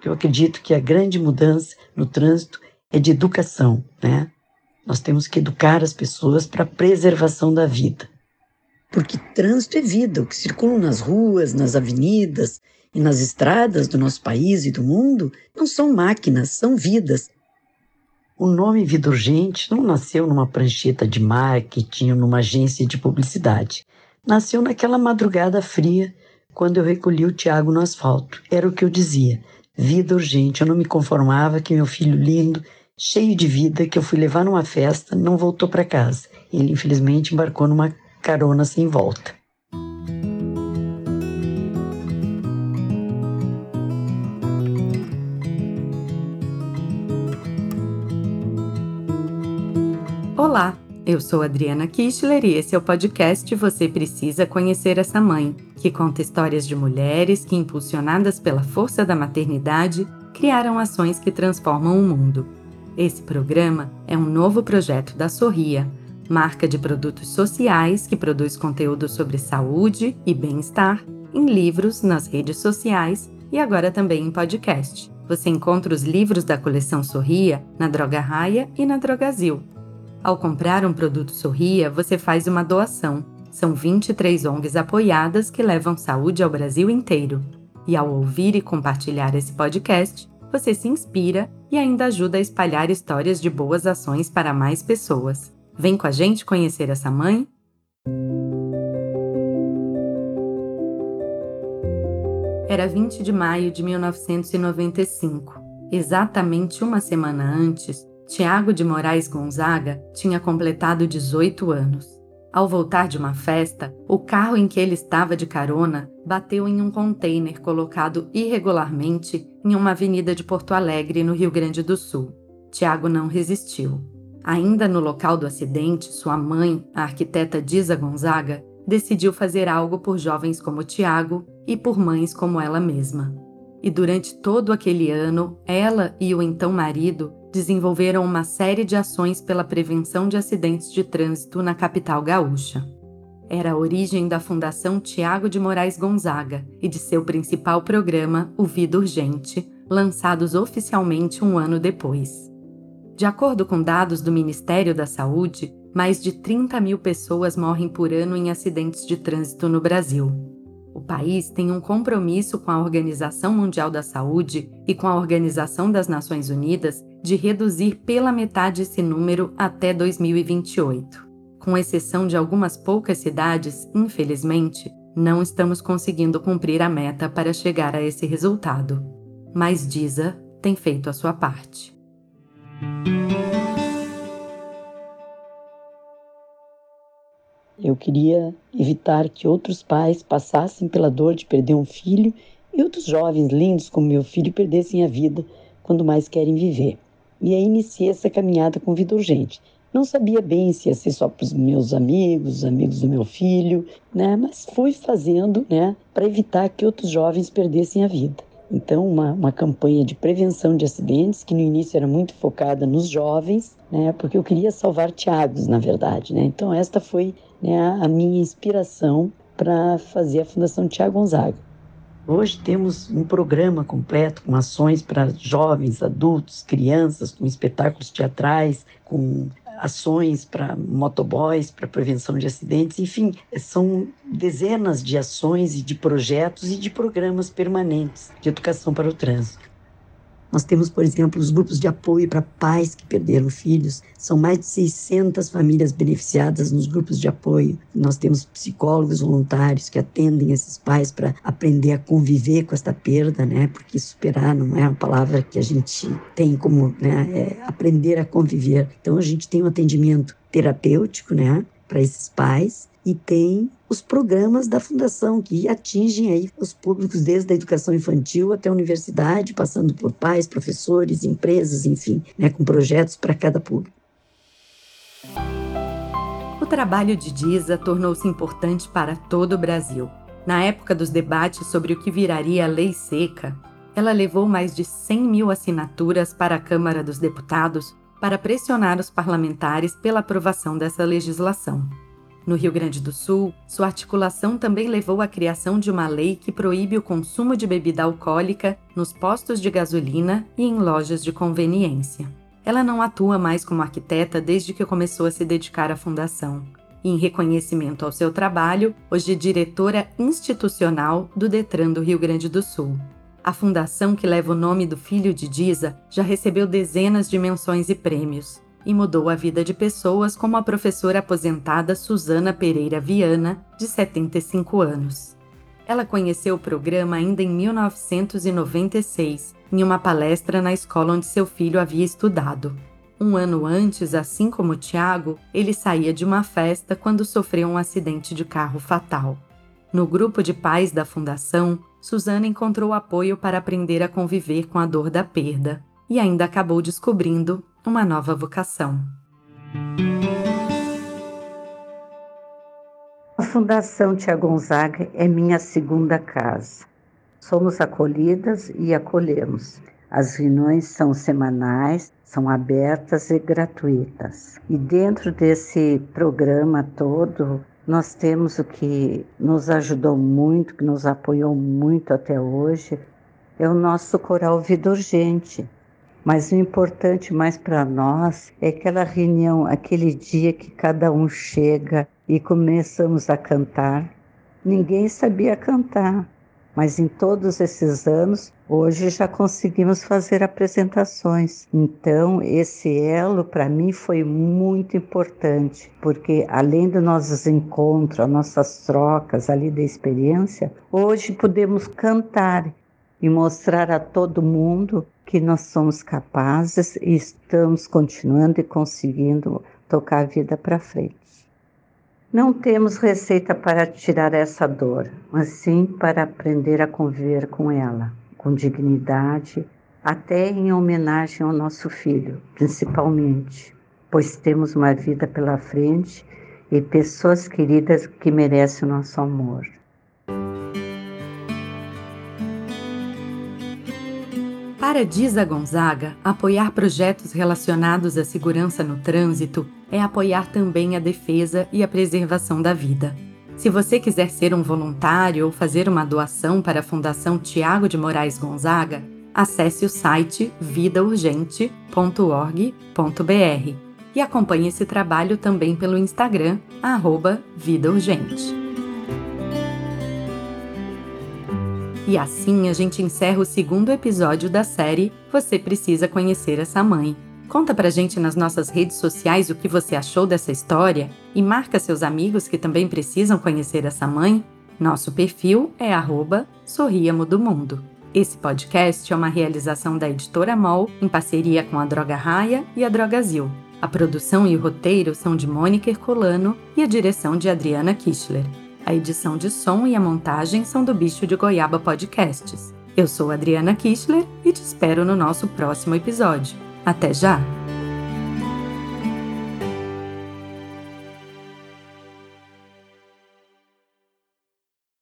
porque eu acredito que a grande mudança no trânsito é de educação, né? Nós temos que educar as pessoas para a preservação da vida. Porque trânsito é vida, o que circula nas ruas, nas avenidas e nas estradas do nosso país e do mundo não são máquinas, são vidas. O nome Vida Urgente não nasceu numa prancheta de marketing ou numa agência de publicidade. Nasceu naquela madrugada fria, quando eu recolhi o Tiago no asfalto. Era o que eu dizia: vida urgente. Eu não me conformava que meu filho lindo, cheio de vida, que eu fui levar numa festa, não voltou para casa. Ele, infelizmente, embarcou numa carona sem volta. Olá, eu sou Adriana Kistler e esse é o podcast Você Precisa Conhecer Essa Mãe, que conta histórias de mulheres que, impulsionadas pela força da maternidade, criaram ações que transformam o mundo. Esse programa é um novo projeto da Sorria, marca de produtos sociais que produz conteúdo sobre saúde e bem-estar em livros, nas redes sociais e agora também em podcast. Você encontra os livros da coleção Sorria na Droga Raia e na Drogazil. Ao comprar um produto Sorria, você faz uma doação. São 23 ONGs apoiadas que levam saúde ao Brasil inteiro. E ao ouvir e compartilhar esse podcast, você se inspira e ainda ajuda a espalhar histórias de boas ações para mais pessoas. Vem com a gente conhecer essa mãe? Era 20 de maio de 1995. Exatamente uma semana antes, Tiago de Moraes Gonzaga tinha completado 18 anos. Ao voltar de uma festa, o carro em que ele estava de carona bateu em um container colocado irregularmente em uma avenida de Porto Alegre, no Rio Grande do Sul. Tiago não resistiu. Ainda no local do acidente, sua mãe, a arquiteta Diza Gonzaga, decidiu fazer algo por jovens como Tiago e por mães como ela mesma. E durante todo aquele ano, ela e o então marido desenvolveram uma série de ações pela prevenção de acidentes de trânsito na capital gaúcha. Era a origem da Fundação Tiago de Moraes Gonzaga e de seu principal programa, O Vida Urgente, lançados oficialmente um ano depois. De acordo com dados do Ministério da Saúde, mais de 30 mil pessoas morrem por ano em acidentes de trânsito no Brasil. País tem um compromisso com a Organização Mundial da Saúde e com a Organização das Nações Unidas de reduzir pela metade esse número até 2028. Com exceção de algumas poucas cidades, infelizmente, não estamos conseguindo cumprir a meta para chegar a esse resultado. Mas Diza tem feito a sua parte. Eu queria evitar que outros pais passassem pela dor de perder um filho e outros jovens lindos como meu filho perdessem a vida quando mais querem viver. E aí iniciei essa caminhada com vida urgente. Não sabia bem se ia ser só para os meus amigos, os amigos do meu filho, né? Mas fui fazendo, né, para evitar que outros jovens perdessem a vida. Então, uma, uma campanha de prevenção de acidentes, que no início era muito focada nos jovens, né, porque eu queria salvar Tiagos, na verdade. Né? Então, esta foi né, a minha inspiração para fazer a Fundação Tiago Gonzaga. Hoje temos um programa completo com ações para jovens, adultos, crianças, com espetáculos teatrais, com ações para motoboys, para prevenção de acidentes, enfim, são dezenas de ações e de projetos e de programas permanentes de educação para o trânsito. Nós temos, por exemplo, os grupos de apoio para pais que perderam filhos. São mais de 600 famílias beneficiadas nos grupos de apoio. Nós temos psicólogos voluntários que atendem esses pais para aprender a conviver com esta perda, né? Porque superar não é uma palavra que a gente tem como, né? É aprender a conviver. Então a gente tem um atendimento terapêutico, né? Para esses pais e tem os programas da fundação que atingem aí os públicos desde a educação infantil até a universidade, passando por pais, professores, empresas, enfim, né, com projetos para cada público. O trabalho de Diza tornou-se importante para todo o Brasil. Na época dos debates sobre o que viraria a lei seca, ela levou mais de 100 mil assinaturas para a Câmara dos Deputados para pressionar os parlamentares pela aprovação dessa legislação. No Rio Grande do Sul, sua articulação também levou à criação de uma lei que proíbe o consumo de bebida alcoólica nos postos de gasolina e em lojas de conveniência. Ela não atua mais como arquiteta desde que começou a se dedicar à fundação. E, em reconhecimento ao seu trabalho, hoje é diretora institucional do Detran do Rio Grande do Sul. A fundação que leva o nome do filho de Diza já recebeu dezenas de menções e prêmios e mudou a vida de pessoas como a professora aposentada Susana Pereira Viana, de 75 anos. Ela conheceu o programa ainda em 1996, em uma palestra na escola onde seu filho havia estudado. Um ano antes, assim como Tiago, ele saía de uma festa quando sofreu um acidente de carro fatal. No grupo de pais da fundação, Susana encontrou apoio para aprender a conviver com a dor da perda e ainda acabou descobrindo uma nova vocação. A Fundação Tia Gonzaga é minha segunda casa. Somos acolhidas e acolhemos. As reuniões são semanais, são abertas e gratuitas. E dentro desse programa todo, nós temos o que nos ajudou muito, que nos apoiou muito até hoje, é o nosso coral Vida Urgente, mas o importante mais para nós é aquela reunião, aquele dia que cada um chega e começamos a cantar. Ninguém sabia cantar, mas em todos esses anos, hoje já conseguimos fazer apresentações. Então, esse elo para mim foi muito importante, porque além dos nossos encontros, as nossas trocas ali da experiência, hoje podemos cantar e mostrar a todo mundo que nós somos capazes e estamos continuando e conseguindo tocar a vida para frente. Não temos receita para tirar essa dor, mas sim para aprender a conviver com ela, com dignidade, até em homenagem ao nosso filho, principalmente, pois temos uma vida pela frente e pessoas queridas que merecem o nosso amor. Para Diza Gonzaga, apoiar projetos relacionados à segurança no trânsito é apoiar também a defesa e a preservação da vida. Se você quiser ser um voluntário ou fazer uma doação para a Fundação Tiago de Moraes Gonzaga, acesse o site vidaurgente.org.br e acompanhe esse trabalho também pelo Instagram, arroba. E assim a gente encerra o segundo episódio da série Você Precisa Conhecer Essa Mãe. Conta pra gente nas nossas redes sociais o que você achou dessa história e marca seus amigos que também precisam conhecer essa mãe. Nosso perfil é Sorriamo do Mundo. Esse podcast é uma realização da Editora MOL em parceria com a Droga Raia e a Drogazil. A produção e o roteiro são de Mônica Herculano e a direção de Adriana Kischler. A edição de som e a montagem são do Bicho de Goiaba Podcasts. Eu sou Adriana Kistler e te espero no nosso próximo episódio. Até já!